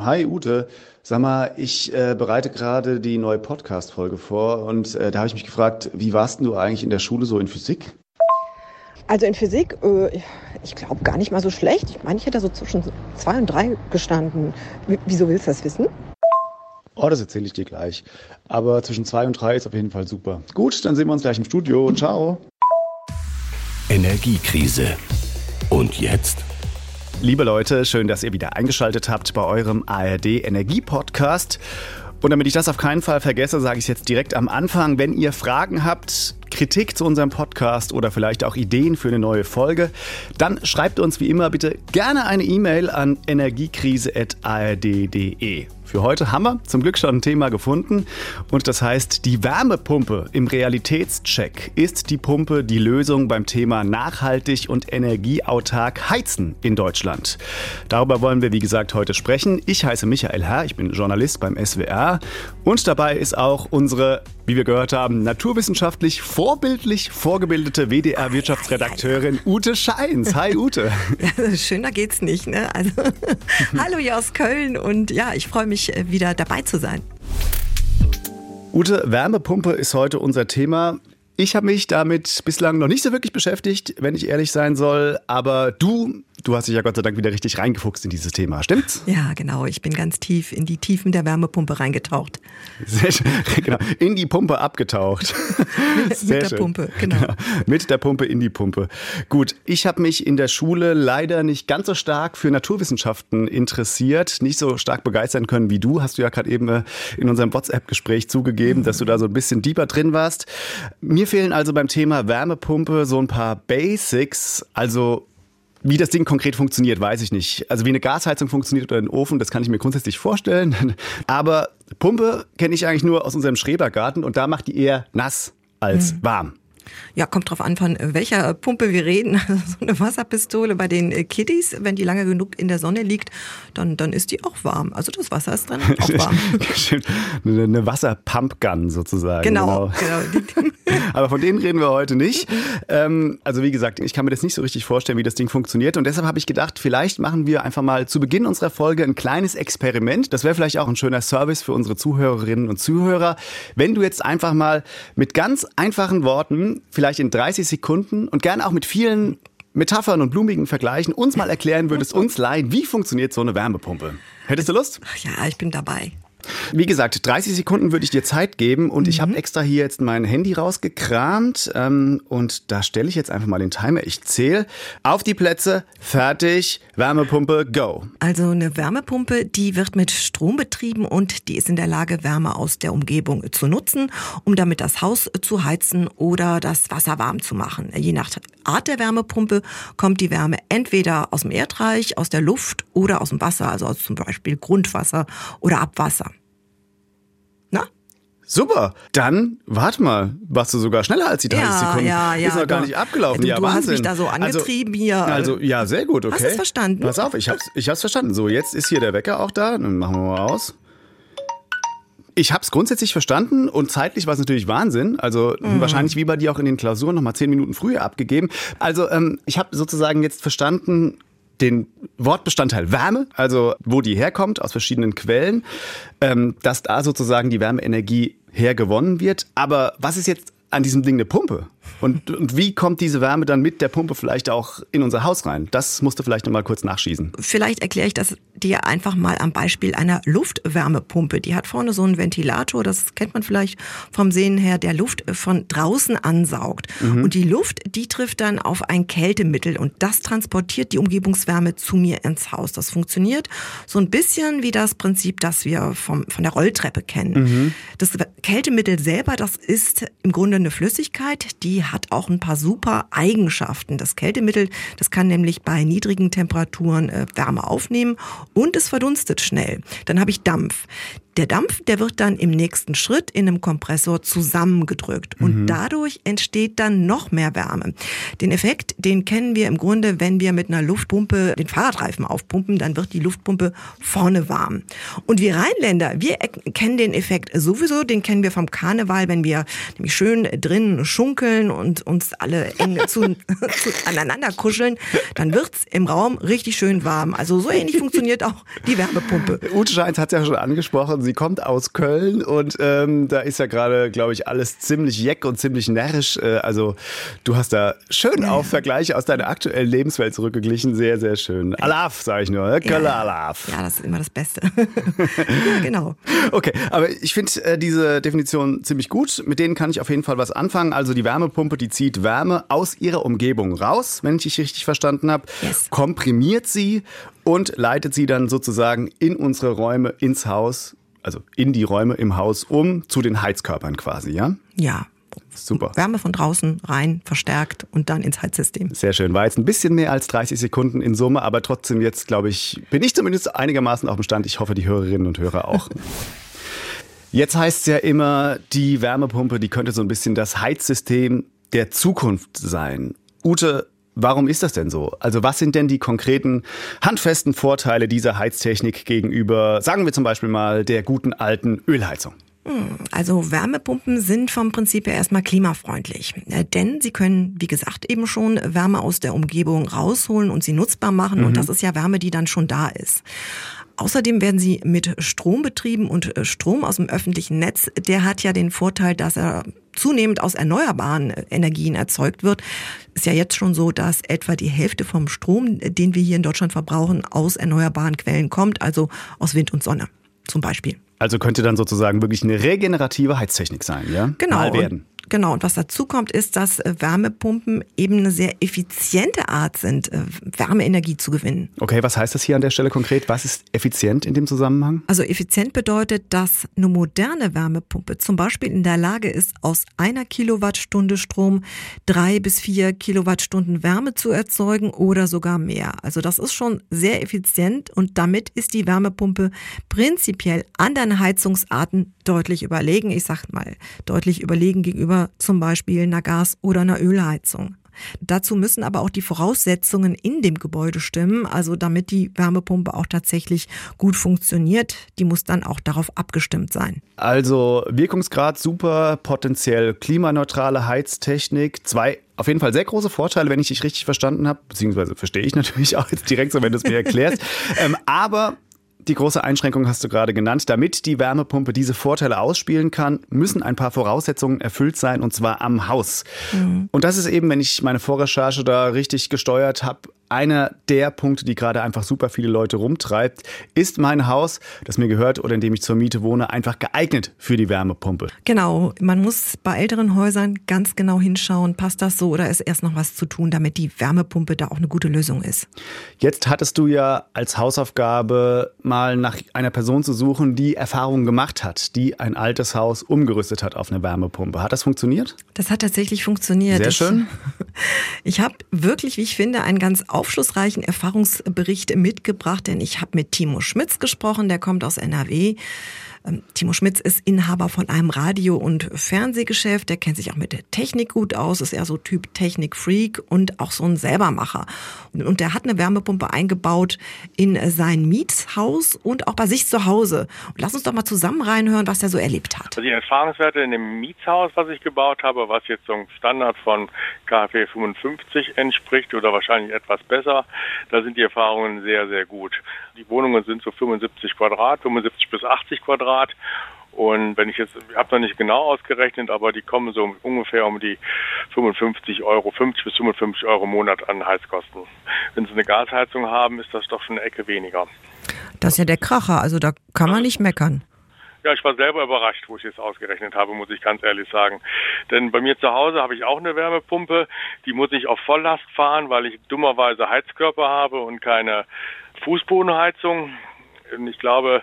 Hi Ute, sag mal, ich äh, bereite gerade die neue Podcast-Folge vor und äh, da habe ich mich gefragt, wie warst denn du eigentlich in der Schule so in Physik? Also in Physik, äh, ich glaube gar nicht mal so schlecht. Ich meine, ich hätte so zwischen zwei und drei gestanden. W wieso willst du das wissen? Oh, das erzähle ich dir gleich. Aber zwischen zwei und drei ist auf jeden Fall super. Gut, dann sehen wir uns gleich im Studio. Ciao. Energiekrise. Und jetzt? Liebe Leute, schön, dass ihr wieder eingeschaltet habt bei eurem ARD Energie Podcast. Und damit ich das auf keinen Fall vergesse, sage ich es jetzt direkt am Anfang. Wenn ihr Fragen habt, Kritik zu unserem Podcast oder vielleicht auch Ideen für eine neue Folge, dann schreibt uns wie immer bitte gerne eine E-Mail an energiekrise.ard.de. Für heute haben wir zum Glück schon ein Thema gefunden und das heißt, die Wärmepumpe im Realitätscheck ist die Pumpe die Lösung beim Thema nachhaltig und energieautark heizen in Deutschland. Darüber wollen wir wie gesagt heute sprechen. Ich heiße Michael Herr, ich bin Journalist beim SWR und dabei ist auch unsere, wie wir gehört haben, naturwissenschaftlich vorbildlich vorgebildete WDR-Wirtschaftsredakteurin Ute Scheins. Hi Ute. Ja, schöner geht's nicht. Ne? Also, hallo hier aus Köln und ja, ich freue mich wieder dabei zu sein. Ute, Wärmepumpe ist heute unser Thema. Ich habe mich damit bislang noch nicht so wirklich beschäftigt, wenn ich ehrlich sein soll. Aber du Du hast dich ja Gott sei Dank wieder richtig reingefuchst in dieses Thema, stimmt's? Ja, genau. Ich bin ganz tief in die Tiefen der Wärmepumpe reingetaucht. Sehr schön. Genau. In die Pumpe abgetaucht. Sehr Mit der Pumpe, genau. genau. Mit der Pumpe in die Pumpe. Gut, ich habe mich in der Schule leider nicht ganz so stark für Naturwissenschaften interessiert, nicht so stark begeistern können wie du. Hast du ja gerade eben äh, in unserem WhatsApp-Gespräch zugegeben, mhm. dass du da so ein bisschen deeper drin warst. Mir fehlen also beim Thema Wärmepumpe so ein paar Basics, also wie das Ding konkret funktioniert, weiß ich nicht. Also wie eine Gasheizung funktioniert oder ein Ofen, das kann ich mir grundsätzlich vorstellen. Aber Pumpe kenne ich eigentlich nur aus unserem Schrebergarten und da macht die eher nass als mhm. warm. Ja, kommt drauf an, von welcher Pumpe wir reden. so eine Wasserpistole bei den Kiddies, wenn die lange genug in der Sonne liegt, dann, dann ist die auch warm. Also das Wasser ist dann auch warm. eine Wasserpumpgun sozusagen. Genau, genau. genau. Aber von denen reden wir heute nicht. Ähm, also wie gesagt, ich kann mir das nicht so richtig vorstellen, wie das Ding funktioniert. Und deshalb habe ich gedacht, vielleicht machen wir einfach mal zu Beginn unserer Folge ein kleines Experiment. Das wäre vielleicht auch ein schöner Service für unsere Zuhörerinnen und Zuhörer. Wenn du jetzt einfach mal mit ganz einfachen Worten vielleicht in 30 Sekunden und gerne auch mit vielen Metaphern und blumigen Vergleichen uns mal erklären würdest, uns leihen, wie funktioniert so eine Wärmepumpe. Hättest du Lust? Ja, ich bin dabei. Wie gesagt, 30 Sekunden würde ich dir Zeit geben und mhm. ich habe extra hier jetzt mein Handy rausgekramt ähm, und da stelle ich jetzt einfach mal den Timer. Ich zähle auf die Plätze, fertig, Wärmepumpe, go. Also eine Wärmepumpe, die wird mit Strom betrieben und die ist in der Lage, Wärme aus der Umgebung zu nutzen, um damit das Haus zu heizen oder das Wasser warm zu machen. Je nach Art der Wärmepumpe kommt die Wärme entweder aus dem Erdreich, aus der Luft oder aus dem Wasser, also aus zum Beispiel Grundwasser oder Abwasser. Super. Dann, warte mal, warst du sogar schneller als die 30 ja, Sekunden. Ja, ja. Ist noch gar nicht abgelaufen. Du, ja, du Wahnsinn. hast mich da so also, angetrieben also, hier. Also, ja, sehr gut, okay. Hast du es verstanden? Pass auf, ich hab's, ich hab's verstanden. So, jetzt ist hier der Wecker auch da. Dann machen wir mal aus. Ich habe es grundsätzlich verstanden und zeitlich war es natürlich Wahnsinn. Also mhm. wahrscheinlich wie bei dir auch in den Klausuren noch mal zehn Minuten früher abgegeben. Also ähm, ich habe sozusagen jetzt verstanden, den Wortbestandteil Wärme, also wo die herkommt, aus verschiedenen Quellen, ähm, dass da sozusagen die Wärmeenergie hergewonnen wird. Aber was ist jetzt an diesem Ding eine Pumpe? Und, und wie kommt diese Wärme dann mit der Pumpe vielleicht auch in unser Haus rein? Das musst du vielleicht noch mal kurz nachschießen. Vielleicht erkläre ich das dir einfach mal am Beispiel einer Luftwärmepumpe. Die hat vorne so einen Ventilator, das kennt man vielleicht vom Sehen her, der Luft von draußen ansaugt. Mhm. Und die Luft, die trifft dann auf ein Kältemittel und das transportiert die Umgebungswärme zu mir ins Haus. Das funktioniert so ein bisschen wie das Prinzip, das wir vom, von der Rolltreppe kennen. Mhm. Das Kältemittel selber, das ist im Grunde eine Flüssigkeit, die hat auch ein paar super Eigenschaften. Das Kältemittel, das kann nämlich bei niedrigen Temperaturen äh, Wärme aufnehmen und es verdunstet schnell. Dann habe ich Dampf. Der Dampf, der wird dann im nächsten Schritt in einem Kompressor zusammengedrückt und mhm. dadurch entsteht dann noch mehr Wärme. Den Effekt, den kennen wir im Grunde, wenn wir mit einer Luftpumpe den Fahrradreifen aufpumpen, dann wird die Luftpumpe vorne warm. Und wir Rheinländer, wir kennen den Effekt sowieso, den kennen wir vom Karneval, wenn wir nämlich schön drinnen schunkeln und uns alle eng zu, zu aneinander kuscheln, dann wird's im Raum richtig schön warm. Also so ähnlich funktioniert auch die Wärmepumpe. Ute Scheins hat es ja schon angesprochen, sie kommt aus Köln und ähm, da ist ja gerade, glaube ich, alles ziemlich jeck und ziemlich närrisch. Äh, also du hast da schön auf Vergleiche aus deiner aktuellen Lebenswelt zurückgeglichen. Sehr, sehr schön. Alaf, sage ich nur. Ne? Kölle ja. Alaf. Ja, das ist immer das Beste. ja, genau. Okay, aber ich finde äh, diese Definition ziemlich gut. Mit denen kann ich auf jeden Fall was anfangen. Also die Wärmepumpe, die zieht Wärme aus ihrer Umgebung raus, wenn ich dich richtig verstanden habe, yes. komprimiert sie und leitet sie dann sozusagen in unsere Räume, ins Haus also in die Räume im Haus um, zu den Heizkörpern quasi, ja? Ja. Super. Wärme von draußen rein, verstärkt und dann ins Heizsystem. Sehr schön. War jetzt ein bisschen mehr als 30 Sekunden in Summe, aber trotzdem jetzt, glaube ich, bin ich zumindest einigermaßen auf dem Stand. Ich hoffe, die Hörerinnen und Hörer auch. Jetzt heißt es ja immer, die Wärmepumpe, die könnte so ein bisschen das Heizsystem der Zukunft sein. Ute, Warum ist das denn so? Also was sind denn die konkreten, handfesten Vorteile dieser Heiztechnik gegenüber, sagen wir zum Beispiel mal, der guten alten Ölheizung? Hm, also Wärmepumpen sind vom Prinzip her erstmal klimafreundlich, äh, denn sie können, wie gesagt, eben schon Wärme aus der Umgebung rausholen und sie nutzbar machen mhm. und das ist ja Wärme, die dann schon da ist. Außerdem werden sie mit Strom betrieben und äh, Strom aus dem öffentlichen Netz, der hat ja den Vorteil, dass er zunehmend aus erneuerbaren äh, Energien erzeugt wird. Ist ja jetzt schon so, dass etwa die Hälfte vom Strom, den wir hier in Deutschland verbrauchen, aus erneuerbaren Quellen kommt, also aus Wind und Sonne zum Beispiel. Also könnte dann sozusagen wirklich eine regenerative Heiztechnik sein, ja? Genau. Mal werden. Genau, und was dazu kommt, ist, dass äh, Wärmepumpen eben eine sehr effiziente Art sind, äh, Wärmeenergie zu gewinnen. Okay, was heißt das hier an der Stelle konkret? Was ist effizient in dem Zusammenhang? Also effizient bedeutet, dass eine moderne Wärmepumpe zum Beispiel in der Lage ist, aus einer Kilowattstunde Strom drei bis vier Kilowattstunden Wärme zu erzeugen oder sogar mehr. Also das ist schon sehr effizient und damit ist die Wärmepumpe prinzipiell anderen Heizungsarten deutlich überlegen. Ich sag mal, deutlich überlegen gegenüber zum Beispiel einer Gas- oder einer Ölheizung. Dazu müssen aber auch die Voraussetzungen in dem Gebäude stimmen, also damit die Wärmepumpe auch tatsächlich gut funktioniert. Die muss dann auch darauf abgestimmt sein. Also Wirkungsgrad super, potenziell klimaneutrale Heiztechnik, zwei auf jeden Fall sehr große Vorteile, wenn ich dich richtig verstanden habe, beziehungsweise verstehe ich natürlich auch jetzt direkt so, wenn du es mir erklärst. ähm, aber die große Einschränkung hast du gerade genannt. Damit die Wärmepumpe diese Vorteile ausspielen kann, müssen ein paar Voraussetzungen erfüllt sein, und zwar am Haus. Mhm. Und das ist eben, wenn ich meine Vorrecherche da richtig gesteuert habe, einer der Punkte, die gerade einfach super viele Leute rumtreibt, ist mein Haus, das mir gehört oder in dem ich zur Miete wohne, einfach geeignet für die Wärmepumpe. Genau, man muss bei älteren Häusern ganz genau hinschauen, passt das so oder ist erst noch was zu tun, damit die Wärmepumpe da auch eine gute Lösung ist. Jetzt hattest du ja als Hausaufgabe mal nach einer Person zu suchen, die Erfahrungen gemacht hat, die ein altes Haus umgerüstet hat auf eine Wärmepumpe. Hat das funktioniert? Das hat tatsächlich funktioniert. Sehr schön. Ich, ich habe wirklich, wie ich finde, ein ganz aufschlussreichen Erfahrungsbericht mitgebracht, denn ich habe mit Timo Schmitz gesprochen, der kommt aus NRW. Ähm, Timo Schmitz ist Inhaber von einem Radio- und Fernsehgeschäft. Der kennt sich auch mit der Technik gut aus, ist eher so Typ Technik-Freak und auch so ein Selbermacher. Und der hat eine Wärmepumpe eingebaut in sein Mietshaus und auch bei sich zu Hause. Und lass uns doch mal zusammen reinhören, was er so erlebt hat. Also die Erfahrungswerte in dem Mietshaus, was ich gebaut habe, was jetzt so ein Standard von KfW 55 entspricht oder wahrscheinlich etwas besser, da sind die Erfahrungen sehr, sehr gut. Die Wohnungen sind so 75 Quadrat, 75 bis 80 Quadrat. Und wenn ich jetzt, ich habe noch nicht genau ausgerechnet, aber die kommen so ungefähr um die 55 Euro, 50 bis 55 Euro im Monat an Heizkosten. Wenn Sie eine Gasheizung haben, ist das doch schon eine Ecke weniger. Das ist ja der Kracher, also da kann man nicht meckern. Ja, ich war selber überrascht, wo ich es ausgerechnet habe, muss ich ganz ehrlich sagen. Denn bei mir zu Hause habe ich auch eine Wärmepumpe, die muss ich auf Volllast fahren, weil ich dummerweise Heizkörper habe und keine Fußbodenheizung. Und ich glaube,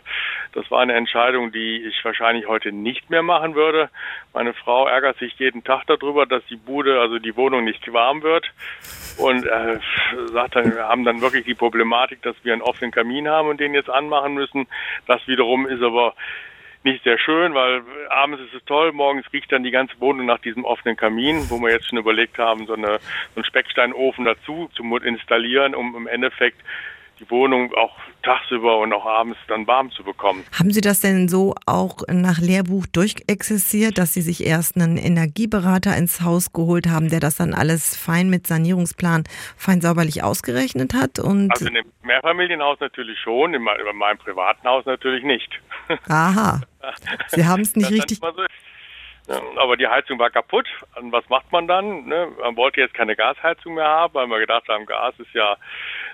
das war eine Entscheidung, die ich wahrscheinlich heute nicht mehr machen würde. Meine Frau ärgert sich jeden Tag darüber, dass die Bude, also die Wohnung nicht warm wird. Und äh, sagt dann, wir haben dann wirklich die Problematik, dass wir einen offenen Kamin haben und den jetzt anmachen müssen. Das wiederum ist aber nicht sehr schön, weil abends ist es toll, morgens riecht dann die ganze Wohnung nach diesem offenen Kamin, wo wir jetzt schon überlegt haben, so, eine, so einen Specksteinofen dazu zu installieren, um im Endeffekt die Wohnung auch tagsüber und auch abends dann warm zu bekommen. Haben Sie das denn so auch nach Lehrbuch durchexerziert, dass Sie sich erst einen Energieberater ins Haus geholt haben, der das dann alles fein mit Sanierungsplan fein sauberlich ausgerechnet hat? Und also in dem Mehrfamilienhaus natürlich schon, in meinem privaten Haus natürlich nicht. Aha. Sie haben es nicht richtig. Aber die Heizung war kaputt. Und was macht man dann? Ne? Man wollte jetzt keine Gasheizung mehr haben, weil wir gedacht haben, Gas ist ja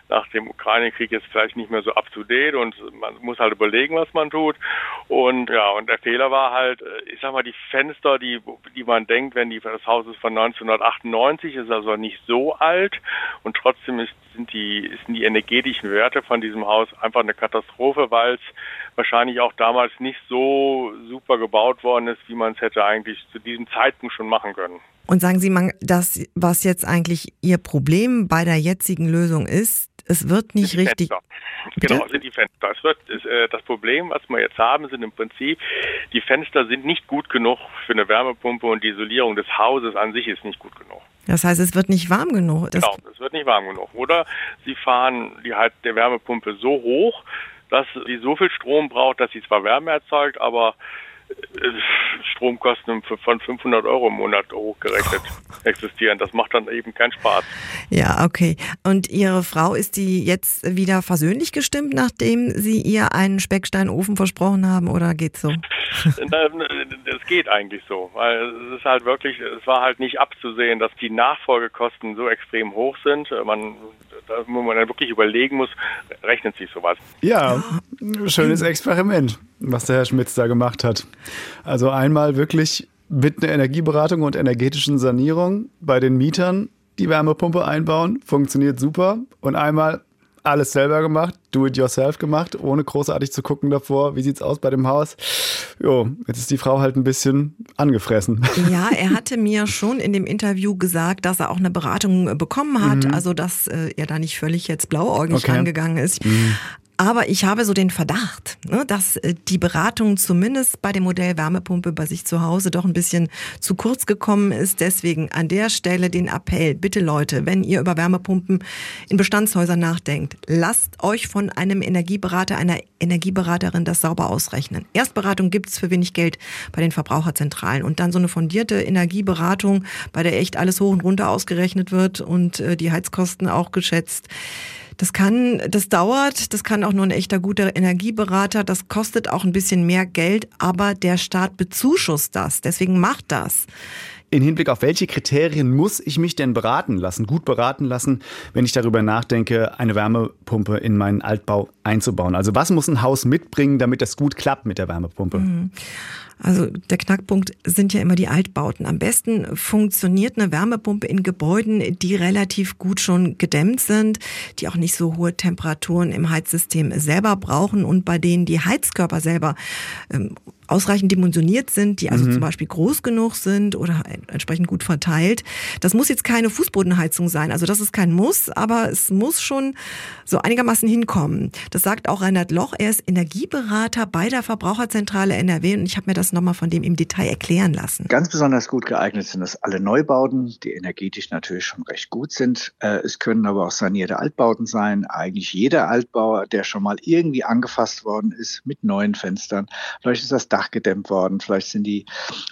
nach dem Ukraine-Krieg jetzt vielleicht nicht mehr so up to date und man muss halt überlegen, was man tut. Und ja, und der Fehler war halt, äh, ich sag mal, die Fenster, die, die man denkt, wenn die, das Haus ist von 1998, ist also nicht so alt und trotzdem ist, sind die, sind die energetischen Werte von diesem Haus einfach eine Katastrophe, weil es wahrscheinlich auch damals nicht so super gebaut worden ist, wie man es hätte eigentlich zu diesem Zeitpunkt schon machen können. Und sagen Sie mal, das, was jetzt eigentlich Ihr Problem bei der jetzigen Lösung ist, es wird nicht richtig. Fenster. Genau, sind die Fenster. Es wird, ist, äh, das Problem, was wir jetzt haben, sind im Prinzip, die Fenster sind nicht gut genug für eine Wärmepumpe und die Isolierung des Hauses an sich ist nicht gut genug. Das heißt, es wird nicht warm genug. Das genau, es wird nicht warm genug. Oder Sie fahren die halt der Wärmepumpe so hoch, dass sie so viel Strom braucht, dass sie zwar Wärme erzeugt, aber Stromkosten von 500 Euro im Monat hochgerechnet existieren. Das macht dann eben keinen Spaß. Ja, okay. Und Ihre Frau, ist die jetzt wieder versöhnlich gestimmt, nachdem Sie ihr einen Specksteinofen versprochen haben oder geht's so? Es geht eigentlich so, weil es ist halt wirklich, es war halt nicht abzusehen, dass die Nachfolgekosten so extrem hoch sind. Man, wo man dann wirklich überlegen muss, rechnet sich sowas. Ja, schönes Experiment, was der Herr Schmitz da gemacht hat. Also einmal wirklich mit einer Energieberatung und energetischen Sanierung bei den Mietern die Wärmepumpe einbauen, funktioniert super. Und einmal alles selber gemacht, do it yourself gemacht, ohne großartig zu gucken davor, wie sieht's aus bei dem Haus. Jo, jetzt ist die Frau halt ein bisschen angefressen. Ja, er hatte mir schon in dem Interview gesagt, dass er auch eine Beratung bekommen hat, mhm. also dass äh, er da nicht völlig jetzt blauäugig okay. rangegangen ist. Mhm. Aber ich habe so den Verdacht, ne, dass äh, die Beratung zumindest bei dem Modell Wärmepumpe bei sich zu Hause doch ein bisschen zu kurz gekommen ist. Deswegen an der Stelle den Appell, bitte Leute, wenn ihr über Wärmepumpen in Bestandshäusern nachdenkt, lasst euch von einem Energieberater, einer Energieberaterin das sauber ausrechnen. Erstberatung gibt's für wenig Geld bei den Verbraucherzentralen und dann so eine fundierte Energieberatung, bei der echt alles hoch und runter ausgerechnet wird und äh, die Heizkosten auch geschätzt. Das kann, das dauert, das kann auch nur ein echter guter Energieberater, das kostet auch ein bisschen mehr Geld, aber der Staat bezuschusst das, deswegen macht das. In Hinblick auf welche Kriterien muss ich mich denn beraten lassen, gut beraten lassen, wenn ich darüber nachdenke, eine Wärmepumpe in meinen Altbau einzubauen? Also was muss ein Haus mitbringen, damit das gut klappt mit der Wärmepumpe? Mhm. Also der Knackpunkt sind ja immer die Altbauten. Am besten funktioniert eine Wärmepumpe in Gebäuden, die relativ gut schon gedämmt sind, die auch nicht so hohe Temperaturen im Heizsystem selber brauchen und bei denen die Heizkörper selber ähm, ausreichend dimensioniert sind, die also mhm. zum Beispiel groß genug sind oder entsprechend gut verteilt. Das muss jetzt keine Fußbodenheizung sein, also das ist kein Muss, aber es muss schon so einigermaßen hinkommen. Das sagt auch Reinhard Loch, er ist Energieberater bei der Verbraucherzentrale NRW und ich habe mir das nochmal von dem im Detail erklären lassen. Ganz besonders gut geeignet sind das alle Neubauten, die energetisch natürlich schon recht gut sind. Äh, es können aber auch sanierte Altbauten sein. Eigentlich jeder Altbau, der schon mal irgendwie angefasst worden ist mit neuen Fenstern. Vielleicht ist das Dach gedämmt worden, vielleicht sind die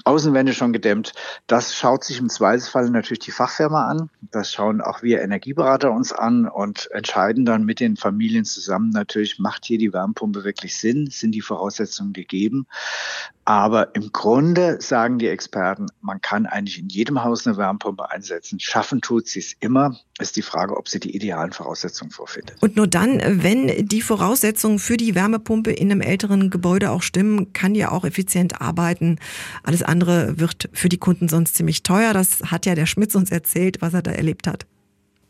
Außenwände schon gedämmt. Das schaut sich im Zweifelsfall natürlich die Fachfirma an. Das schauen auch wir Energieberater uns an und entscheiden dann mit den Familien zusammen natürlich, macht hier die Wärmepumpe wirklich Sinn? Sind die Voraussetzungen gegeben? Aber im Grunde sagen die Experten, man kann eigentlich in jedem Haus eine Wärmepumpe einsetzen. Schaffen tut sie es immer. Ist die Frage, ob sie die idealen Voraussetzungen vorfindet. Und nur dann, wenn die Voraussetzungen für die Wärmepumpe in einem älteren Gebäude auch stimmen, kann die auch effizient arbeiten. Alles andere wird für die Kunden sonst ziemlich teuer. Das hat ja der Schmitz uns erzählt, was er da erlebt hat.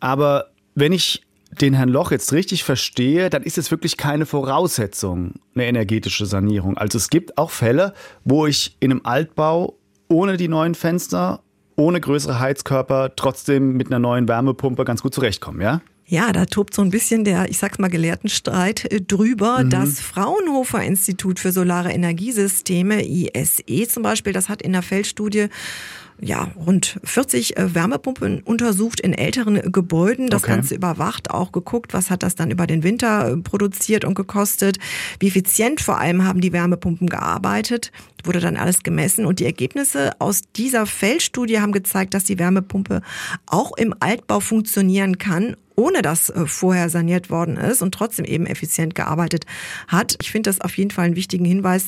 Aber wenn ich den Herrn Loch jetzt richtig verstehe, dann ist es wirklich keine Voraussetzung, eine energetische Sanierung. Also es gibt auch Fälle, wo ich in einem Altbau ohne die neuen Fenster, ohne größere Heizkörper trotzdem mit einer neuen Wärmepumpe ganz gut zurechtkomme, ja? Ja, da tobt so ein bisschen der, ich sag's mal, Gelehrtenstreit äh, drüber. Mhm. Das Fraunhofer Institut für Solare Energiesysteme, ISE zum Beispiel, das hat in der Feldstudie ja, rund 40 äh, Wärmepumpen untersucht in älteren Gebäuden, das okay. Ganze überwacht, auch geguckt, was hat das dann über den Winter äh, produziert und gekostet, wie effizient vor allem haben die Wärmepumpen gearbeitet, wurde dann alles gemessen. Und die Ergebnisse aus dieser Feldstudie haben gezeigt, dass die Wärmepumpe auch im Altbau funktionieren kann ohne dass äh, vorher saniert worden ist und trotzdem eben effizient gearbeitet hat. Ich finde das auf jeden Fall einen wichtigen Hinweis,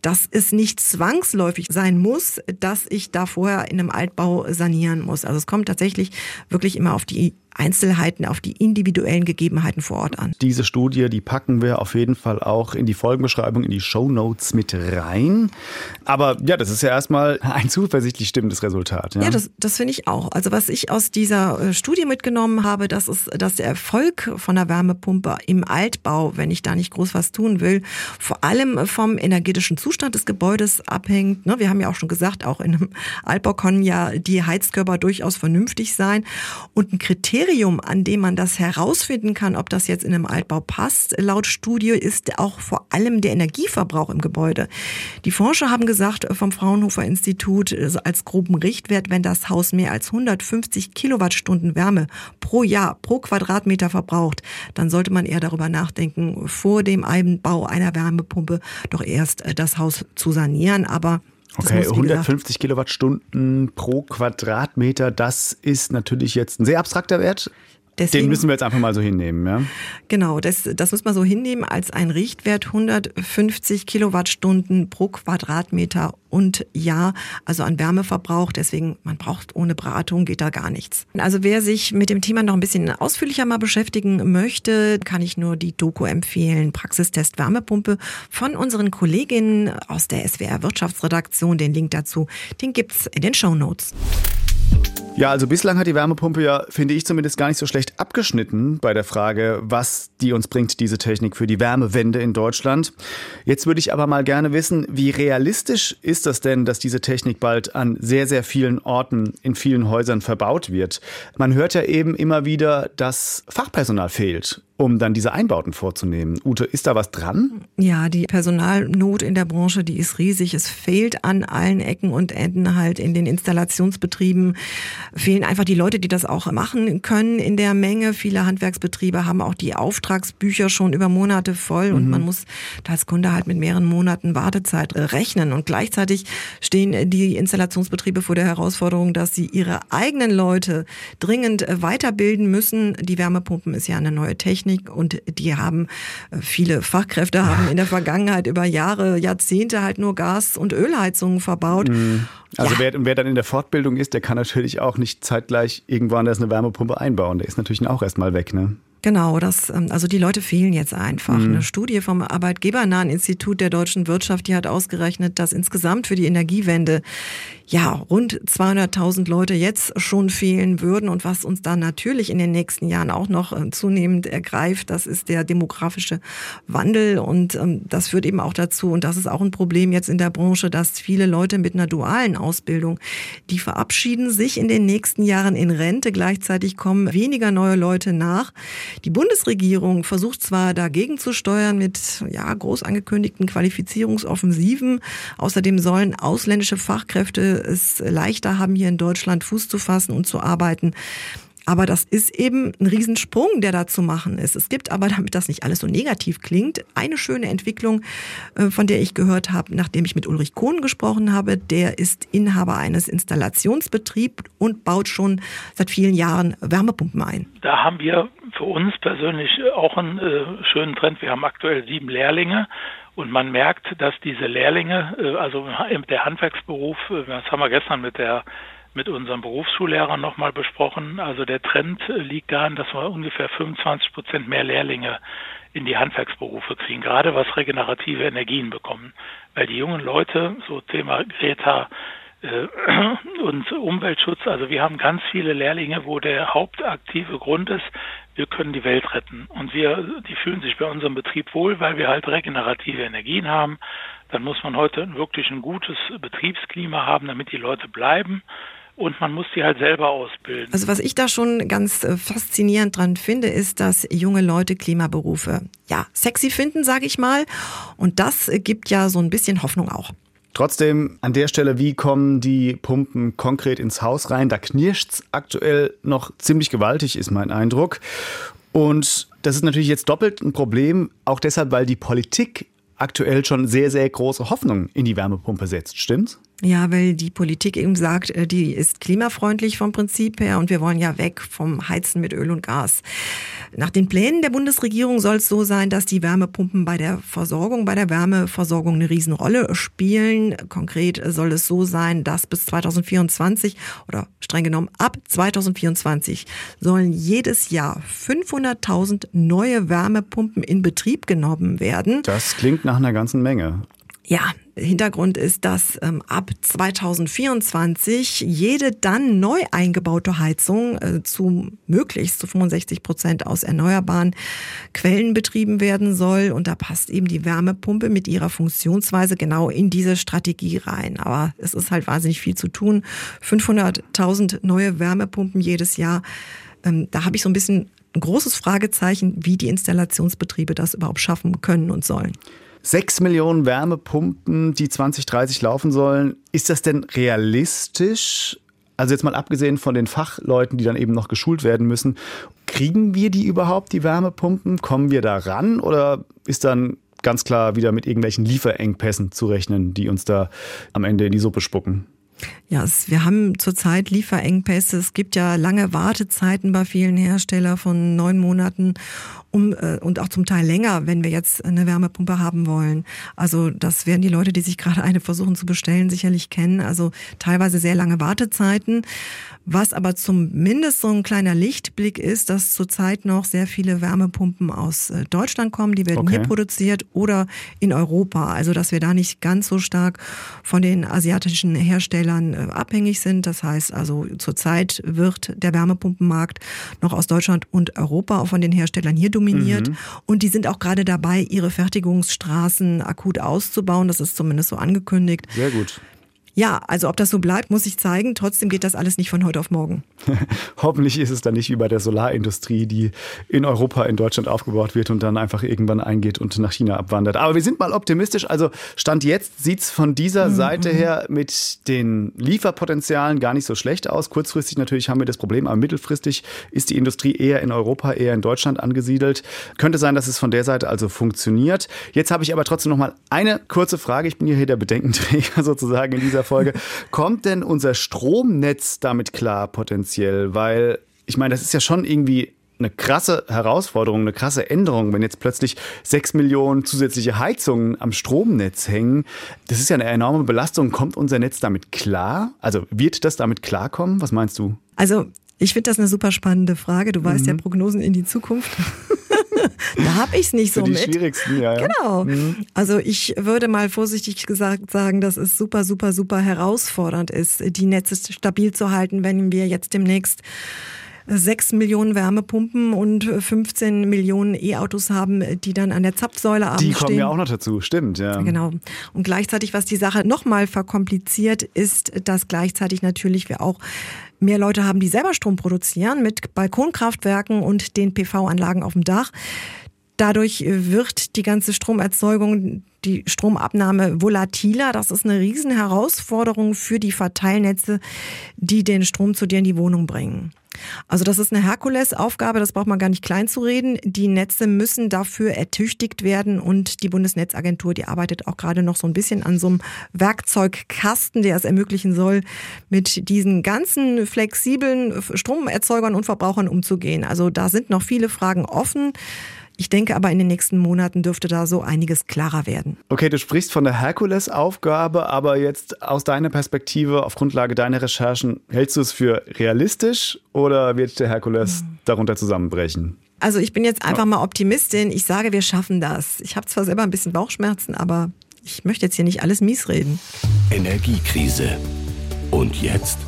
dass es nicht zwangsläufig sein muss, dass ich da vorher in einem Altbau sanieren muss. Also es kommt tatsächlich wirklich immer auf die Einzelheiten, auf die individuellen Gegebenheiten vor Ort an. Diese Studie, die packen wir auf jeden Fall auch in die Folgenbeschreibung, in die Show Notes mit rein. Aber ja, das ist ja erstmal ein zuversichtlich stimmendes Resultat. Ja, ja das, das finde ich auch. Also was ich aus dieser äh, Studie mitgenommen habe, das ist, dass der Erfolg von der Wärmepumpe im Altbau, wenn ich da nicht groß was tun will, vor allem vom energetischen Zustand des Gebäudes abhängt. Ne, wir haben ja auch schon gesagt, auch in einem Altbau können ja die Heizkörper durchaus vernünftig sein. Und ein Kriterium Kriterium, an dem man das herausfinden kann, ob das jetzt in einem Altbau passt, laut Studie ist auch vor allem der Energieverbrauch im Gebäude. Die Forscher haben gesagt vom Fraunhofer Institut also als groben Richtwert, wenn das Haus mehr als 150 Kilowattstunden Wärme pro Jahr, pro Quadratmeter verbraucht, dann sollte man eher darüber nachdenken, vor dem Einbau einer Wärmepumpe doch erst äh, das Haus zu sanieren. Aber Okay, 150 Kilowattstunden pro Quadratmeter, das ist natürlich jetzt ein sehr abstrakter Wert. Deswegen, Den müssen wir jetzt einfach mal so hinnehmen, ja? Genau, das, das muss man so hinnehmen als ein Richtwert 150 Kilowattstunden pro Quadratmeter und Jahr, also an Wärmeverbrauch. Deswegen, man braucht ohne Beratung geht da gar nichts. Also wer sich mit dem Thema noch ein bisschen ausführlicher mal beschäftigen möchte, kann ich nur die Doku empfehlen. Praxistest Wärmepumpe von unseren Kolleginnen aus der SWR Wirtschaftsredaktion. Den Link dazu, den gibt's in den Show Notes. Ja, also bislang hat die Wärmepumpe ja, finde ich zumindest, gar nicht so schlecht abgeschnitten bei der Frage, was die uns bringt, diese Technik für die Wärmewende in Deutschland. Jetzt würde ich aber mal gerne wissen, wie realistisch ist das denn, dass diese Technik bald an sehr, sehr vielen Orten in vielen Häusern verbaut wird? Man hört ja eben immer wieder, dass Fachpersonal fehlt um dann diese Einbauten vorzunehmen. Ute, ist da was dran? Ja, die Personalnot in der Branche, die ist riesig. Es fehlt an allen Ecken und Enden halt in den Installationsbetrieben. Fehlen einfach die Leute, die das auch machen können in der Menge. Viele Handwerksbetriebe haben auch die Auftragsbücher schon über Monate voll mhm. und man muss da als Kunde halt mit mehreren Monaten Wartezeit rechnen. Und gleichzeitig stehen die Installationsbetriebe vor der Herausforderung, dass sie ihre eigenen Leute dringend weiterbilden müssen. Die Wärmepumpen ist ja eine neue Technik. Technik und die haben äh, viele Fachkräfte haben in der Vergangenheit über Jahre, Jahrzehnte halt nur Gas- und Ölheizungen verbaut. Mhm. Also ja. wer, wer dann in der Fortbildung ist, der kann natürlich auch nicht zeitgleich irgendwo anders eine Wärmepumpe einbauen. Der ist natürlich auch erstmal weg, ne? Genau, das, ähm, also die Leute fehlen jetzt einfach. Mhm. Eine Studie vom Arbeitgebernahen Institut der deutschen Wirtschaft, die hat ausgerechnet, dass insgesamt für die Energiewende ja rund 200.000 Leute jetzt schon fehlen würden und was uns dann natürlich in den nächsten Jahren auch noch äh, zunehmend ergreift, das ist der demografische Wandel und ähm, das führt eben auch dazu und das ist auch ein Problem jetzt in der Branche, dass viele Leute mit einer dualen Ausbildung, die verabschieden sich in den nächsten Jahren in Rente, gleichzeitig kommen weniger neue Leute nach. Die Bundesregierung versucht zwar dagegen zu steuern mit ja, groß angekündigten Qualifizierungsoffensiven. Außerdem sollen ausländische Fachkräfte es leichter haben, hier in Deutschland Fuß zu fassen und zu arbeiten. Aber das ist eben ein Riesensprung, der da zu machen ist. Es gibt aber, damit das nicht alles so negativ klingt, eine schöne Entwicklung, äh, von der ich gehört habe, nachdem ich mit Ulrich Kohn gesprochen habe. Der ist Inhaber eines Installationsbetriebs und baut schon seit vielen Jahren Wärmepumpen ein. Da haben wir für uns persönlich auch einen äh, schönen Trend. Wir haben aktuell sieben Lehrlinge. Und man merkt, dass diese Lehrlinge, äh, also der Handwerksberuf, das haben wir gestern mit der mit unserem Berufsschullehrer nochmal besprochen. Also der Trend liegt daran, dass wir ungefähr 25 Prozent mehr Lehrlinge in die Handwerksberufe kriegen, gerade was regenerative Energien bekommen. Weil die jungen Leute, so Thema Greta äh, und Umweltschutz, also wir haben ganz viele Lehrlinge, wo der hauptaktive Grund ist, wir können die Welt retten. Und wir, die fühlen sich bei unserem Betrieb wohl, weil wir halt regenerative Energien haben. Dann muss man heute wirklich ein gutes Betriebsklima haben, damit die Leute bleiben. Und man muss die halt selber ausbilden. Also was ich da schon ganz äh, faszinierend dran finde, ist, dass junge Leute Klimaberufe ja sexy finden, sage ich mal. Und das gibt ja so ein bisschen Hoffnung auch. Trotzdem an der Stelle, wie kommen die Pumpen konkret ins Haus rein? Da knirscht's aktuell noch ziemlich gewaltig, ist mein Eindruck. Und das ist natürlich jetzt doppelt ein Problem, auch deshalb, weil die Politik aktuell schon sehr, sehr große Hoffnung in die Wärmepumpe setzt. Stimmt's? Ja, weil die Politik eben sagt, äh, die ist klimafreundlich vom Prinzip her und wir wollen ja weg vom Heizen mit Öl und Gas. Nach den Plänen der Bundesregierung soll es so sein, dass die Wärmepumpen bei der Versorgung, bei der Wärmeversorgung eine Riesenrolle spielen. Konkret soll es so sein, dass bis 2024 oder streng genommen ab 2024 sollen jedes Jahr 500.000 neue Wärmepumpen in Betrieb genommen werden. Das klingt nach einer ganzen Menge. Ja, Hintergrund ist, dass ähm, ab 2024 jede dann neu eingebaute Heizung äh, zu möglichst zu 65 Prozent aus erneuerbaren Quellen betrieben werden soll. Und da passt eben die Wärmepumpe mit ihrer Funktionsweise genau in diese Strategie rein. Aber es ist halt wahnsinnig viel zu tun. 500.000 neue Wärmepumpen jedes Jahr. Ähm, da habe ich so ein bisschen ein großes Fragezeichen, wie die Installationsbetriebe das überhaupt schaffen können und sollen. Sechs Millionen Wärmepumpen, die 2030 laufen sollen. Ist das denn realistisch? Also jetzt mal abgesehen von den Fachleuten, die dann eben noch geschult werden müssen. Kriegen wir die überhaupt, die Wärmepumpen? Kommen wir da ran? Oder ist dann ganz klar wieder mit irgendwelchen Lieferengpässen zu rechnen, die uns da am Ende in die Suppe spucken? Ja, es, wir haben zurzeit Lieferengpässe. Es gibt ja lange Wartezeiten bei vielen Herstellern von neun Monaten um, äh, und auch zum Teil länger, wenn wir jetzt eine Wärmepumpe haben wollen. Also das werden die Leute, die sich gerade eine versuchen zu bestellen, sicherlich kennen. Also teilweise sehr lange Wartezeiten. Was aber zumindest so ein kleiner Lichtblick ist, dass zurzeit noch sehr viele Wärmepumpen aus äh, Deutschland kommen. Die werden okay. hier produziert oder in Europa. Also dass wir da nicht ganz so stark von den asiatischen Herstellern äh, abhängig sind. Das heißt also zurzeit wird der Wärmepumpenmarkt noch aus Deutschland und Europa auch von den Herstellern hier dominiert. Mhm. Und die sind auch gerade dabei, ihre Fertigungsstraßen akut auszubauen. Das ist zumindest so angekündigt. Sehr gut. Ja, also ob das so bleibt, muss ich zeigen. Trotzdem geht das alles nicht von heute auf morgen. Hoffentlich ist es dann nicht wie bei der Solarindustrie, die in Europa, in Deutschland aufgebaut wird und dann einfach irgendwann eingeht und nach China abwandert. Aber wir sind mal optimistisch. Also Stand jetzt sieht es von dieser mhm. Seite her mit den Lieferpotenzialen gar nicht so schlecht aus. Kurzfristig natürlich haben wir das Problem, aber mittelfristig ist die Industrie eher in Europa, eher in Deutschland angesiedelt. Könnte sein, dass es von der Seite also funktioniert. Jetzt habe ich aber trotzdem noch mal eine kurze Frage. Ich bin hier der Bedenkenträger sozusagen in dieser dieser Folge. Kommt denn unser Stromnetz damit klar potenziell? Weil ich meine, das ist ja schon irgendwie eine krasse Herausforderung, eine krasse Änderung, wenn jetzt plötzlich sechs Millionen zusätzliche Heizungen am Stromnetz hängen. Das ist ja eine enorme Belastung. Kommt unser Netz damit klar? Also wird das damit klarkommen? Was meinst du? Also ich finde das eine super spannende Frage. Du weißt mhm. ja Prognosen in die Zukunft. da habe ich es nicht so die mit. Schwierigsten, ja, ja. Genau. Mhm. Also ich würde mal vorsichtig gesagt sagen, dass es super, super, super herausfordernd ist, die Netze stabil zu halten, wenn wir jetzt demnächst 6 Millionen Wärmepumpen und 15 Millionen E-Autos haben, die dann an der Zapfsäule abends Die kommen stehen. ja auch noch dazu, stimmt, ja. Genau. Und gleichzeitig, was die Sache nochmal verkompliziert, ist, dass gleichzeitig natürlich wir auch mehr Leute haben, die selber Strom produzieren mit Balkonkraftwerken und den PV-Anlagen auf dem Dach. Dadurch wird die ganze Stromerzeugung, die Stromabnahme volatiler. Das ist eine riesen Herausforderung für die Verteilnetze, die den Strom zu dir in die Wohnung bringen. Also das ist eine Herkulesaufgabe, das braucht man gar nicht klein zu reden. Die Netze müssen dafür ertüchtigt werden und die Bundesnetzagentur, die arbeitet auch gerade noch so ein bisschen an so einem Werkzeugkasten, der es ermöglichen soll, mit diesen ganzen flexiblen Stromerzeugern und Verbrauchern umzugehen. Also da sind noch viele Fragen offen. Ich denke aber, in den nächsten Monaten dürfte da so einiges klarer werden. Okay, du sprichst von der Herkulesaufgabe, aber jetzt aus deiner Perspektive, auf Grundlage deiner Recherchen, hältst du es für realistisch oder wird der Herkules hm. darunter zusammenbrechen? Also ich bin jetzt einfach mal Optimistin. Ich sage, wir schaffen das. Ich habe zwar selber ein bisschen Bauchschmerzen, aber ich möchte jetzt hier nicht alles mies reden. Energiekrise. Und jetzt?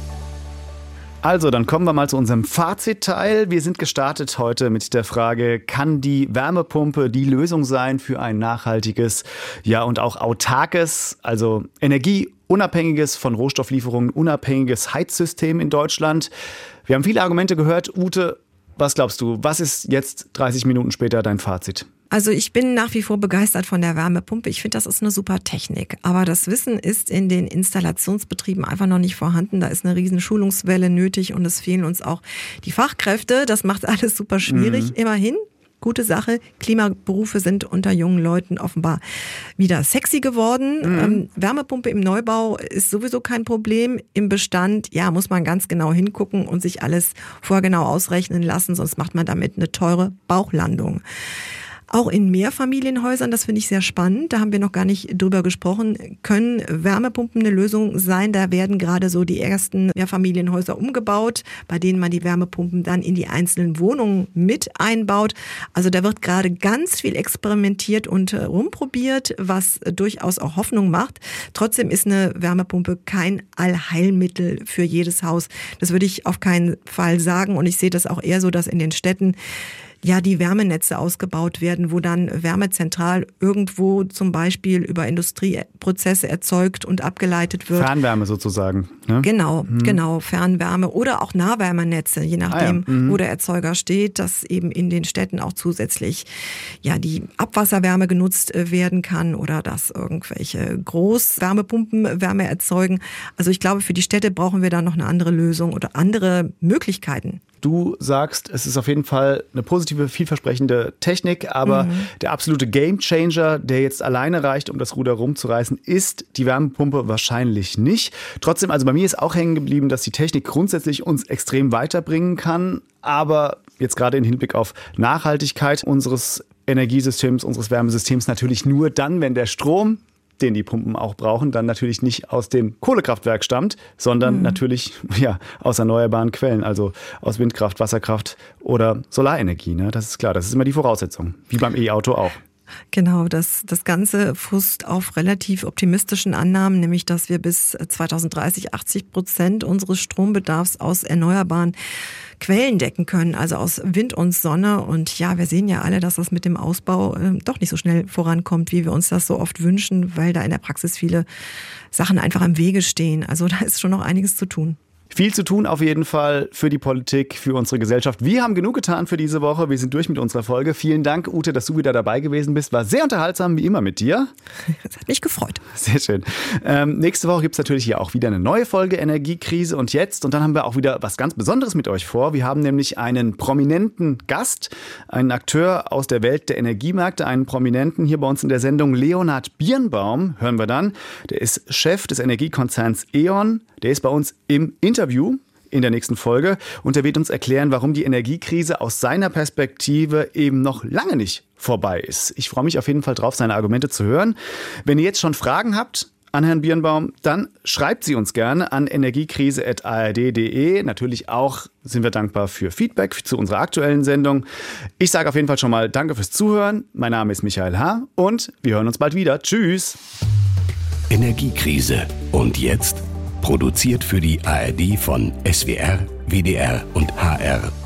Also, dann kommen wir mal zu unserem Fazitteil. Wir sind gestartet heute mit der Frage, kann die Wärmepumpe die Lösung sein für ein nachhaltiges, ja und auch autarkes, also energie unabhängiges von Rohstofflieferungen, unabhängiges Heizsystem in Deutschland. Wir haben viele Argumente gehört. Ute, was glaubst du, was ist jetzt 30 Minuten später dein Fazit? Also ich bin nach wie vor begeistert von der Wärmepumpe. Ich finde, das ist eine super Technik. Aber das Wissen ist in den Installationsbetrieben einfach noch nicht vorhanden. Da ist eine riesen Schulungswelle nötig und es fehlen uns auch die Fachkräfte. Das macht alles super schwierig. Mhm. Immerhin gute Sache. Klimaberufe sind unter jungen Leuten offenbar wieder sexy geworden. Mhm. Ähm, Wärmepumpe im Neubau ist sowieso kein Problem. Im Bestand, ja, muss man ganz genau hingucken und sich alles vorgenau ausrechnen lassen, sonst macht man damit eine teure Bauchlandung. Auch in Mehrfamilienhäusern, das finde ich sehr spannend, da haben wir noch gar nicht drüber gesprochen, können Wärmepumpen eine Lösung sein. Da werden gerade so die ersten Mehrfamilienhäuser umgebaut, bei denen man die Wärmepumpen dann in die einzelnen Wohnungen mit einbaut. Also da wird gerade ganz viel experimentiert und äh, rumprobiert, was durchaus auch Hoffnung macht. Trotzdem ist eine Wärmepumpe kein Allheilmittel für jedes Haus. Das würde ich auf keinen Fall sagen. Und ich sehe das auch eher so, dass in den Städten ja die Wärmenetze ausgebaut werden, wo dann Wärmezentral irgendwo zum Beispiel über Industrieprozesse erzeugt und abgeleitet wird. Fernwärme sozusagen. Ne? Genau, mhm. genau, Fernwärme oder auch Nahwärmenetze, je nachdem, ah, ja. mhm. wo der Erzeuger steht, dass eben in den Städten auch zusätzlich ja die Abwasserwärme genutzt äh, werden kann oder dass irgendwelche Großwärmepumpen Wärme erzeugen. Also ich glaube, für die Städte brauchen wir da noch eine andere Lösung oder andere Möglichkeiten. Du sagst, es ist auf jeden Fall eine positive, vielversprechende Technik, aber mhm. der absolute Gamechanger, der jetzt alleine reicht, um das Ruder rumzureißen, ist die Wärmepumpe wahrscheinlich nicht. Trotzdem, also bei mir ist auch hängen geblieben, dass die Technik grundsätzlich uns extrem weiterbringen kann, aber jetzt gerade im Hinblick auf Nachhaltigkeit unseres Energiesystems, unseres Wärmesystems natürlich nur dann, wenn der Strom den die Pumpen auch brauchen, dann natürlich nicht aus dem Kohlekraftwerk stammt, sondern mhm. natürlich ja, aus erneuerbaren Quellen, also aus Windkraft, Wasserkraft oder Solarenergie. Ne? Das ist klar, das ist immer die Voraussetzung, wie beim E-Auto auch. Genau, das, das Ganze fußt auf relativ optimistischen Annahmen, nämlich dass wir bis 2030 80 Prozent unseres Strombedarfs aus erneuerbaren Quellen decken können, also aus Wind und Sonne. Und ja, wir sehen ja alle, dass das mit dem Ausbau äh, doch nicht so schnell vorankommt, wie wir uns das so oft wünschen, weil da in der Praxis viele Sachen einfach im Wege stehen. Also da ist schon noch einiges zu tun. Viel zu tun auf jeden Fall für die Politik, für unsere Gesellschaft. Wir haben genug getan für diese Woche. Wir sind durch mit unserer Folge. Vielen Dank, Ute, dass du wieder dabei gewesen bist. War sehr unterhaltsam, wie immer mit dir. Das hat mich gefreut. Sehr schön. Ähm, nächste Woche gibt es natürlich hier auch wieder eine neue Folge Energiekrise und jetzt. Und dann haben wir auch wieder was ganz Besonderes mit euch vor. Wir haben nämlich einen prominenten Gast, einen Akteur aus der Welt der Energiemärkte, einen Prominenten hier bei uns in der Sendung, Leonhard Birnbaum, hören wir dann. Der ist Chef des Energiekonzerns E.ON. Der ist bei uns im Interview in der nächsten Folge und er wird uns erklären, warum die Energiekrise aus seiner Perspektive eben noch lange nicht vorbei ist. Ich freue mich auf jeden Fall drauf, seine Argumente zu hören. Wenn ihr jetzt schon Fragen habt, an Herrn Birnbaum, dann schreibt sie uns gerne an energiekrise.ard.de. Natürlich auch sind wir dankbar für Feedback zu unserer aktuellen Sendung. Ich sage auf jeden Fall schon mal Danke fürs Zuhören. Mein Name ist Michael H. und wir hören uns bald wieder. Tschüss. Energiekrise. Und jetzt? Produziert für die ARD von SWR, WDR und HR.